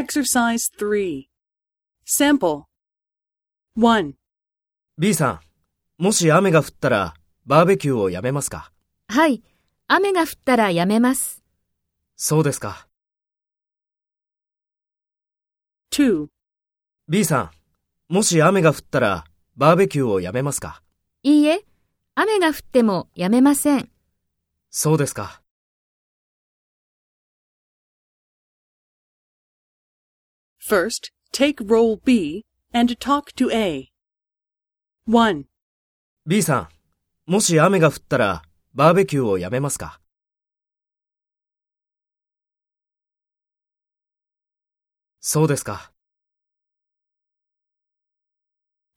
Exercise 3. Sample. 1. B さん、もし雨が降ったらバーベキューをやめますか？はい。雨が降ったらやめます。そうですか。2. B さん、もし雨が降ったらバーベキューをやめますか？いいえ、雨が降ってもやめません。そうですか。First, take role B and talk to A. 1. B さん、もし雨が降ったらバーベキューをやめますか？そうですか。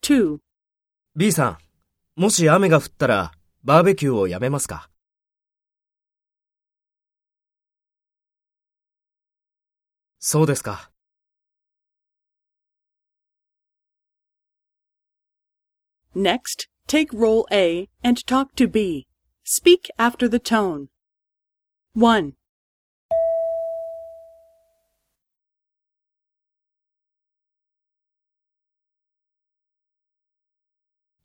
2. B さん、もし雨が降ったらバーベキューをやめますか？そうですか。Next, take role A and talk to B. Speak after the tone. 1.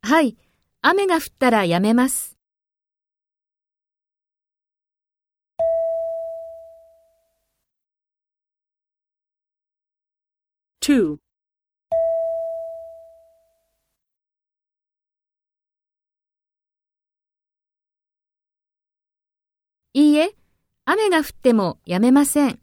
はい。雨が降ったらやめます。 2. いいえ、雨が降ってもやめません。